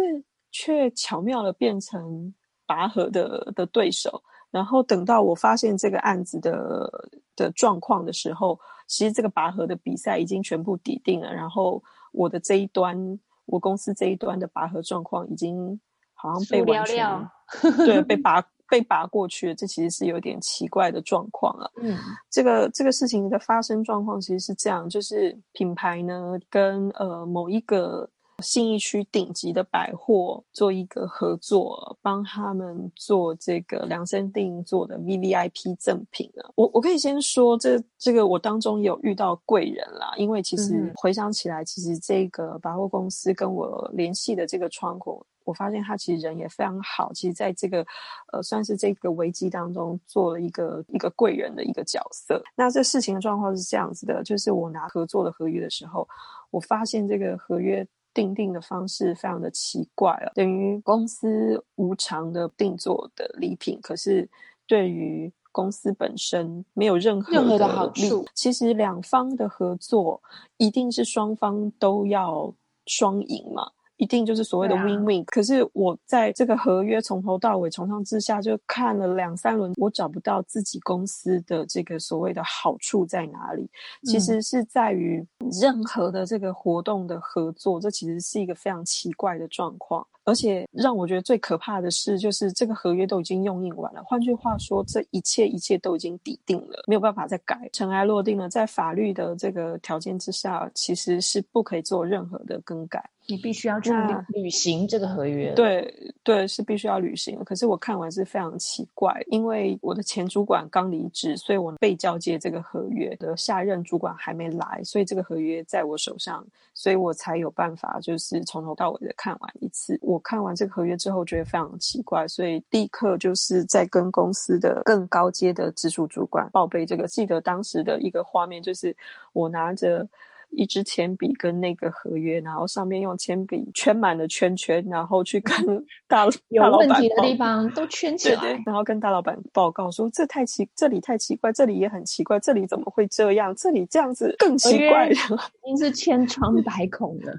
B: 却巧妙的变成拔河的的对手，然后等到我发现这个案子的的状况的时候，其实这个拔河的比赛已经全部抵定了，然后我的这一端。我公司这一端的拔河状况已经好像被完全对 被拔被拔过去了，这其实是有点奇怪的状况啊。嗯，这个这个事情的发生状况其实是这样，就是品牌呢跟呃某一个。信义区顶级的百货做一个合作，帮他们做这个量身定做的 V V I P 赠品啊。我我可以先说，这这个我当中有遇到贵人啦，因为其实回想起来，其实这个百货公司跟我联系的这个窗口。我发现他其实人也非常好，其实在这个呃算是这个危机当中做了一个一个贵人的一个角色。那这事情的状况是这样子的，就是我拿合作的合约的时候，我发现这个合约订定的方式非常的奇怪啊，等于公司无偿的定做的礼品，可是对于公司本身没有任何
A: 任何的好处。
B: 其实两方的合作一定是双方都要双赢嘛。一定就是所谓的 win win，可是我在这个合约从头到尾从上至下就看了两三轮，我找不到自己公司的这个所谓的好处在哪里。其实是在于任何的这个活动的合作，这其实是一个非常奇怪的状况。而且让我觉得最可怕的是，就是这个合约都已经用印完了。换句话说，这一切一切都已经抵定了，没有办法再改，尘埃落定了。在法律的这个条件之下，其实是不可以做任何的更改。
A: 你必须要去履行这个合约。
B: 对对，是必须要履行。可是我看完是非常奇怪，因为我的前主管刚离职，所以我被交接这个合约的下任主管还没来，所以这个合约在我手上，所以我才有办法就是从头到尾的看完一次。我看完这个合约之后，觉得非常奇怪，所以立刻就是在跟公司的更高阶的直属主管报备这个。记得当时的一个画面，就是我拿着。一支铅笔跟那个合约，然后上面用铅笔圈满了圈圈，然后去跟 大
A: 有问题的地方都圈起来，
B: 然后跟大老板报告说这太奇，这里太奇怪，这里也很奇怪，这里怎么会这样？这里这样子更奇怪，已
A: 经是千疮百孔了。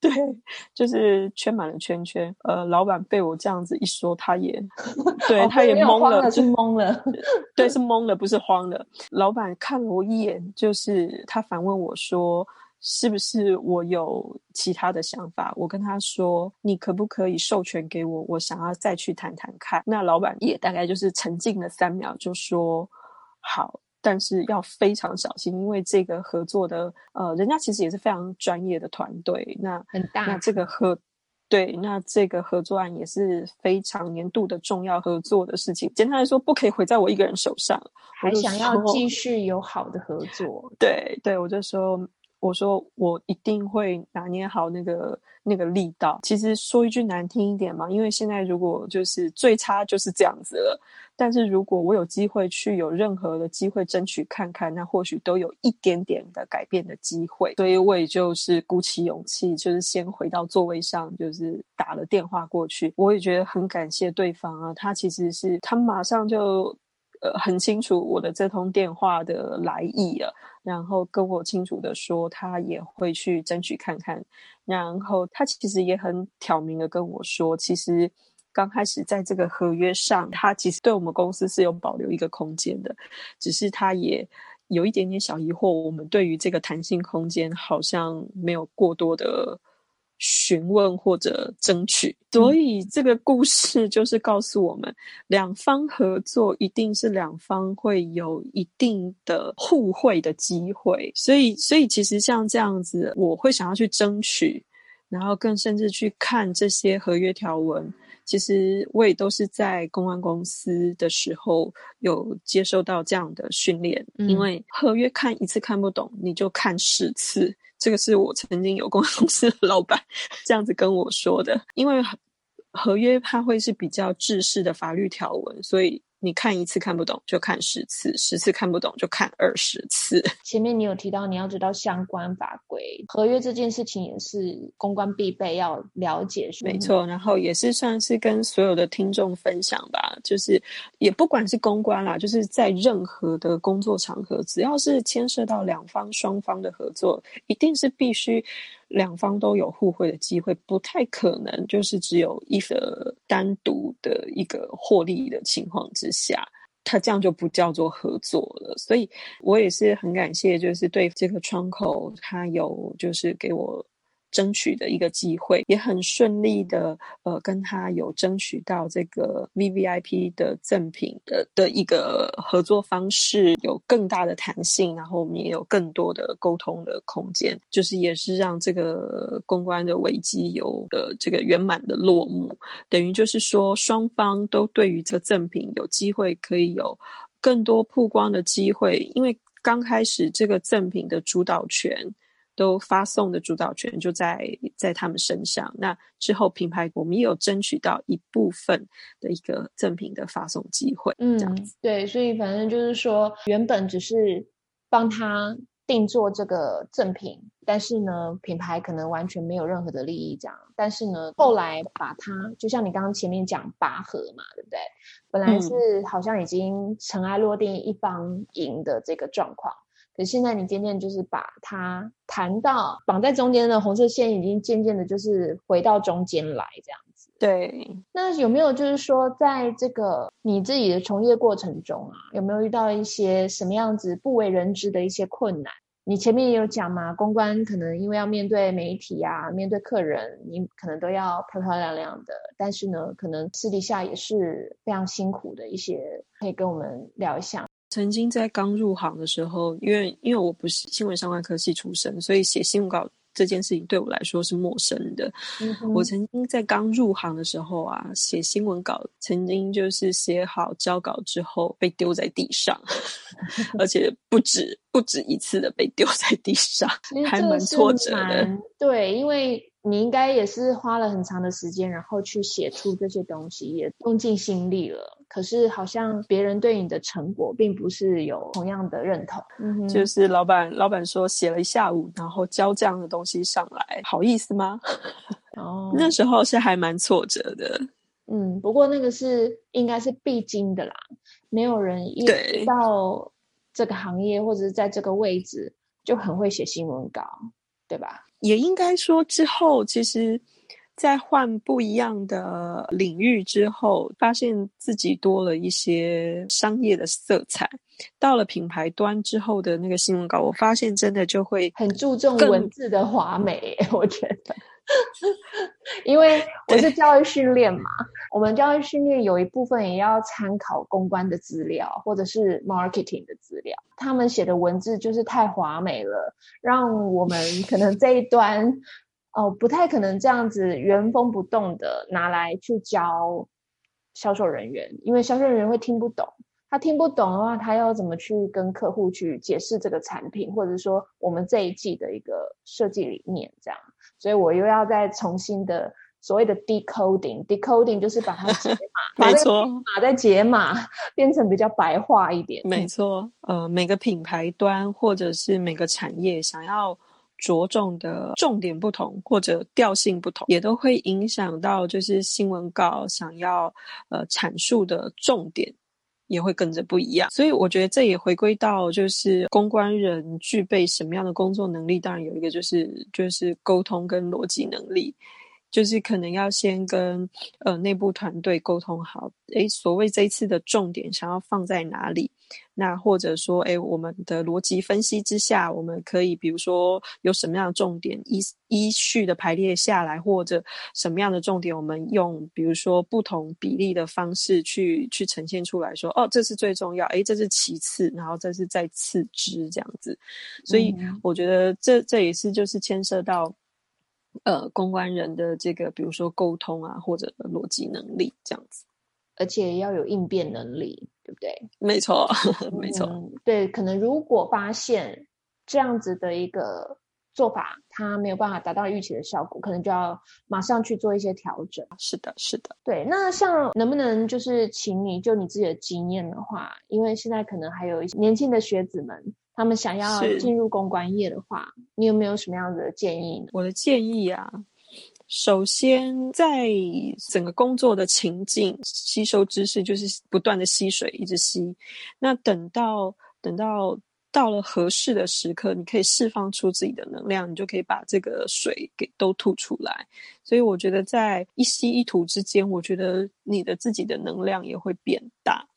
B: 对，就是圈满了圈圈。呃，老板被我这样子一说，他也 对，他也懵了，
A: 是懵了，
B: 对，是懵了，不是慌了。老板看了我一眼，就是他反问我说。是不是我有其他的想法？我跟他说：“你可不可以授权给我？我想要再去谈谈看。”那老板也大概就是沉静了三秒，就说：“好，但是要非常小心，因为这个合作的呃，人家其实也是非常专业的团队。那
A: 很大，
B: 那这个合对，那这个合作案也是非常年度的重要合作的事情。简单来说，不可以毁在我一个人手上。
A: 还想要继续有好的合作？
B: 对对，我就说。我说我一定会拿捏好那个那个力道。其实说一句难听一点嘛，因为现在如果就是最差就是这样子了。但是如果我有机会去有任何的机会争取看看，那或许都有一点点的改变的机会。所以我也就是鼓起勇气，就是先回到座位上，就是打了电话过去。我也觉得很感谢对方啊，他其实是他马上就。呃，很清楚我的这通电话的来意了，然后跟我清楚的说，他也会去争取看看。然后他其实也很挑明的跟我说，其实刚开始在这个合约上，他其实对我们公司是有保留一个空间的，只是他也有一点点小疑惑，我们对于这个弹性空间好像没有过多的。询问或者争取，所以这个故事就是告诉我们，两方合作一定是两方会有一定的互惠的机会。所以，所以其实像这样子，我会想要去争取，然后更甚至去看这些合约条文。其实我也都是在公关公司的时候有接受到这样的训练，因为合约看一次看不懂，你就看十次。这个是我曾经有公司 老板这样子跟我说的，因为合约它会是比较制式的法律条文，所以。你看一次看不懂，就看十次；十次看不懂，就看二十次。
A: 前面你有提到你要知道相关法规，合约这件事情也是公关必备要了解。
B: 没错，然后也是算是跟所有的听众分享吧，就是也不管是公关啦，就是在任何的工作场合，只要是牵涉到两方双方的合作，一定是必须。两方都有互惠的机会，不太可能就是只有一个单独的一个获利的情况之下，他这样就不叫做合作了。所以我也是很感谢，就是对这个窗口，他有就是给我。争取的一个机会，也很顺利的，呃，跟他有争取到这个 V V I P 的赠品的的一个合作方式，有更大的弹性，然后我们也有更多的沟通的空间，就是也是让这个公关的危机有的这个圆满的落幕，等于就是说双方都对于这个赠品有机会可以有更多曝光的机会，因为刚开始这个赠品的主导权。都发送的主导权就在在他们身上。那之后品牌我们也有争取到一部分的一个赠品的发送机会。嗯，
A: 对，所以反正就是说，原本只是帮他定做这个赠品，但是呢，品牌可能完全没有任何的利益这样。但是呢，后来把它就像你刚刚前面讲拔河嘛，对不对？本来是好像已经尘埃落定，一方赢的这个状况。可现在你渐渐就是把它弹到绑在中间的红色线，已经渐渐的就是回到中间来这样子。
B: 对，
A: 那有没有就是说，在这个你自己的从业过程中啊，有没有遇到一些什么样子不为人知的一些困难？你前面也有讲嘛，公关可能因为要面对媒体啊，面对客人，你可能都要漂漂亮亮的，但是呢，可能私底下也是非常辛苦的一些，可以跟我们聊一下。
B: 曾经在刚入行的时候，因为因为我不是新闻相关科系出身，所以写新闻稿这件事情对我来说是陌生的。我曾经在刚入行的时候啊，写新闻稿，曾经就是写好交稿之后被丢在地上，而且不止不止一次的被丢在地上，还蛮挫折的。
A: 对，因为。你应该也是花了很长的时间，然后去写出这些东西，也用尽心力了。可是好像别人对你的成果并不是有同样的认同。
B: 嗯，就是老板，老板说写了一下午，然后交这样的东西上来，好意思吗？哦，那时候是还蛮挫折的。
A: 嗯，不过那个是应该是必经的啦，没有人一到这个行业或者是在这个位置就很会写新闻稿，对吧？
B: 也应该说，之后其实，在换不一样的领域之后，发现自己多了一些商业的色彩。到了品牌端之后的那个新闻稿，我发现真的就会
A: 很注重文字的华美。我觉得，因为 我是教育训练嘛，我们教育训练有一部分也要参考公关的资料或者是 marketing 的资料。他们写的文字就是太华美了，让我们可能这一端哦不太可能这样子原封不动的拿来去教销售人员，因为销售人员会听不懂。他听不懂的话，他要怎么去跟客户去解释这个产品，或者说我们这一季的一个设计理念这样？所以我又要再重新的所谓的 decoding，decoding 就是把它解
B: 码，没错，
A: 码在解码，变成比较白话一点。
B: 没错，呃，每个品牌端或者是每个产业想要着重的重点不同，或者调性不同，也都会影响到就是新闻稿想要呃阐述的重点。也会跟着不一样，所以我觉得这也回归到就是公关人具备什么样的工作能力。当然有一个就是就是沟通跟逻辑能力。就是可能要先跟呃内部团队沟通好，诶，所谓这一次的重点想要放在哪里？那或者说，诶，我们的逻辑分析之下，我们可以比如说有什么样的重点依依序的排列下来，或者什么样的重点，我们用比如说不同比例的方式去去呈现出来，说哦，这是最重要，诶，这是其次，然后这是再次之这样子。所以我觉得这这也是就是牵涉到。呃，公关人的这个，比如说沟通啊，或者逻辑能力这样子，
A: 而且要有应变能力，对不对？
B: 没错，没错。
A: 对，可能如果发现这样子的一个做法，它没有办法达到预期的效果，可能就要马上去做一些调整。
B: 是的，是的。
A: 对，那像能不能就是请你就你自己的经验的话，因为现在可能还有一些年轻的学子们。他们想要进入公关业的话，你有没有什么样的建议呢？
B: 我的建议啊，首先在整个工作的情境，吸收知识就是不断的吸水，一直吸。那等到等到到了合适的时刻，你可以释放出自己的能量，你就可以把这个水给都吐出来。所以我觉得在一吸一吐之间，我觉得你的自己的能量也会变大，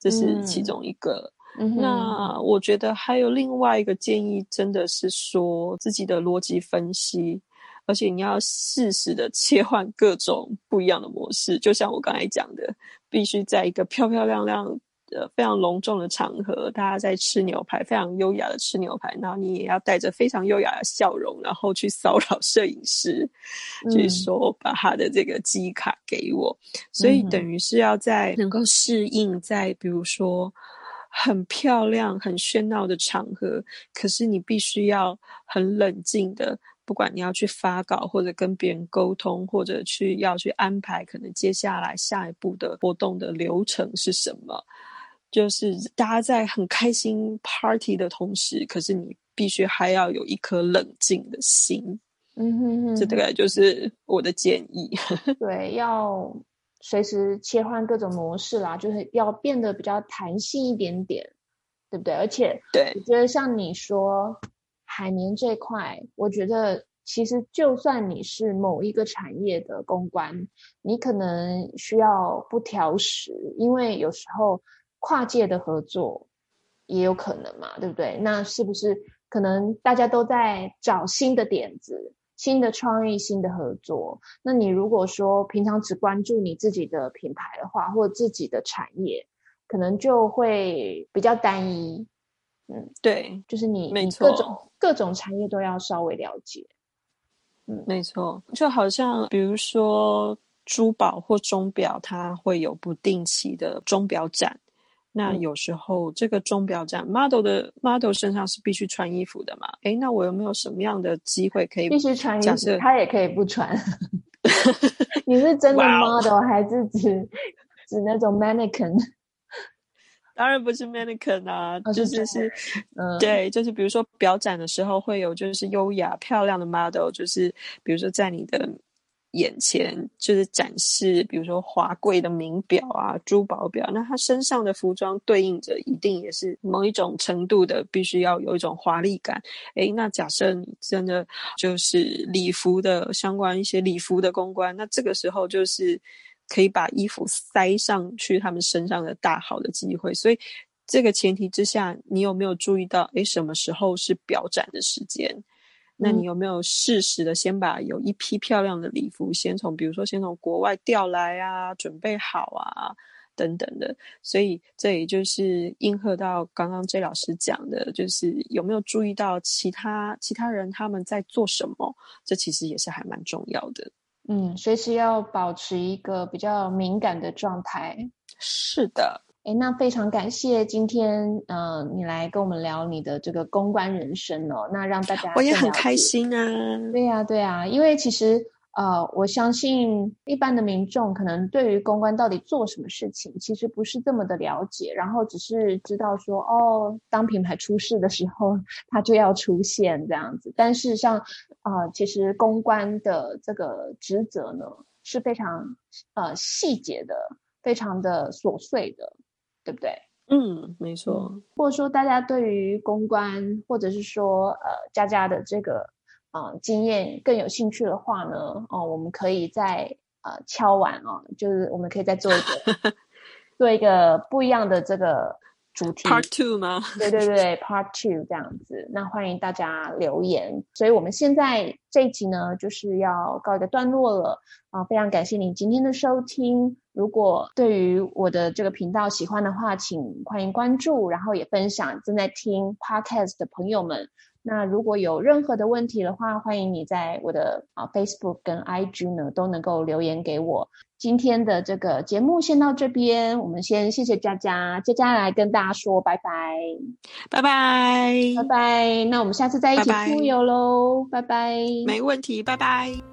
B: 这是其中一个。那我觉得还有另外一个建议，真的是说自己的逻辑分析，而且你要适时的切换各种不一样的模式。就像我刚才讲的，必须在一个漂漂亮亮。呃，非常隆重的场合，大家在吃牛排，非常优雅的吃牛排，然后你也要带着非常优雅的笑容，然后去骚扰摄影师，就是说把他的这个机卡给我，所以等于是要在能够适应，在比如说很漂亮、很喧闹的场合，可是你必须要很冷静的，不管你要去发稿，或者跟别人沟通，或者去要去安排可能接下来下一步的活动的流程是什么，就是大家在很开心 party 的同时，可是你必须还要有一颗冷静的心。
A: 嗯哼哼，
B: 这大概就是我的建议。
A: 对，要。随时切换各种模式啦，就是要变得比较弹性一点点，对不对？而且，
B: 对，
A: 我觉得像你说海绵这块，我觉得其实就算你是某一个产业的公关，你可能需要不挑食，因为有时候跨界的合作也有可能嘛，对不对？那是不是可能大家都在找新的点子？新的创意、新的合作，那你如果说平常只关注你自己的品牌的话，或自己的产业，可能就会比较单一。
B: 嗯，对，
A: 就是你，你各种各种产业都要稍微了解。
B: 嗯，没错，就好像比如说珠宝或钟表，它会有不定期的钟表展。那有时候这个钟表展 model 的 model 身上是必须穿衣服的嘛？诶，那我有没有什么样的机会可以
A: 必须穿衣服？他也可以不穿。你是真的 model 还是指指那种 mannequin？
B: 当然不是 mannequin 啊，就是是，嗯，对，就是比如说表展的时候会有就是优雅漂亮的 model，就是比如说在你的。眼前就是展示，比如说华贵的名表啊、珠宝表，那他身上的服装对应着一定也是某一种程度的，必须要有一种华丽感。诶，那假设你真的就是礼服的相关一些礼服的公关，那这个时候就是可以把衣服塞上去他们身上的大好的机会。所以这个前提之下，你有没有注意到？诶，什么时候是表展的时间？那你有没有适时的先把有一批漂亮的礼服先从，比如说先从国外调来啊，准备好啊，等等的。所以这也就是应和到刚刚 J 老师讲的，就是有没有注意到其他其他人他们在做什么？这其实也是还蛮重要的。
A: 嗯，随时要保持一个比较敏感的状态。
B: 是的。
A: 哎，那非常感谢今天，嗯，你来跟我们聊你的这个公关人生哦。那让大家
B: 我也很开心啊。
A: 对呀，对呀，因为其实，呃，我相信一般的民众可能对于公关到底做什么事情，其实不是这么的了解，然后只是知道说，哦，当品牌出事的时候，它就要出现这样子。但是像，啊，其实公关的这个职责呢，是非常呃细节的，非常的琐碎的。对不对？
B: 嗯，没错。
A: 或者说，大家对于公关，或者是说，呃，佳佳的这个啊经验更有兴趣的话呢，哦，我们可以再呃敲完啊，就是我们可以再做一个 做一个不一样的这个。主题
B: Part Two 吗？
A: 对对对，Part Two 这样子。那欢迎大家留言。所以我们现在这一集呢，就是要告一个段落了啊！非常感谢你今天的收听。如果对于我的这个频道喜欢的话，请欢迎关注，然后也分享正在听 Podcast 的朋友们。那如果有任何的问题的话，欢迎你在我的啊 Facebook 跟 IG 呢都能够留言给我。今天的这个节目先到这边，我们先谢谢佳佳，佳佳来跟大家说拜拜，
B: 拜拜，
A: 拜拜。那我们下次再一起出游喽，拜拜，
B: 没问题，拜拜。